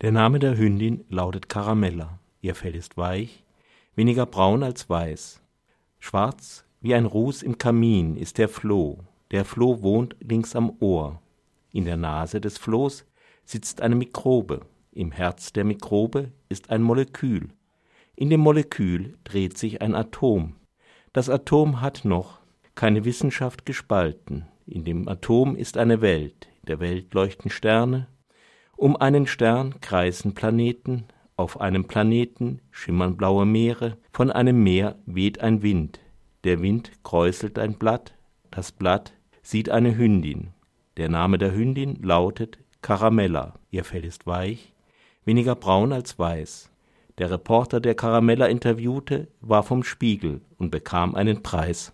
Der Name der Hündin lautet Caramella. Ihr Fell ist weich, weniger braun als weiß. Schwarz wie ein Ruß im Kamin ist der Floh. Der Floh wohnt links am Ohr. In der Nase des Flohs sitzt eine Mikrobe. Im Herz der Mikrobe ist ein Molekül. In dem Molekül dreht sich ein Atom. Das Atom hat noch keine Wissenschaft gespalten. In dem Atom ist eine Welt. In der Welt leuchten Sterne, um einen Stern kreisen Planeten, auf einem Planeten schimmern blaue Meere, von einem Meer weht ein Wind, der Wind kräuselt ein Blatt, das Blatt sieht eine Hündin. Der Name der Hündin lautet Caramella, ihr Fell ist weich, weniger braun als weiß. Der Reporter, der Caramella interviewte, war vom Spiegel und bekam einen Preis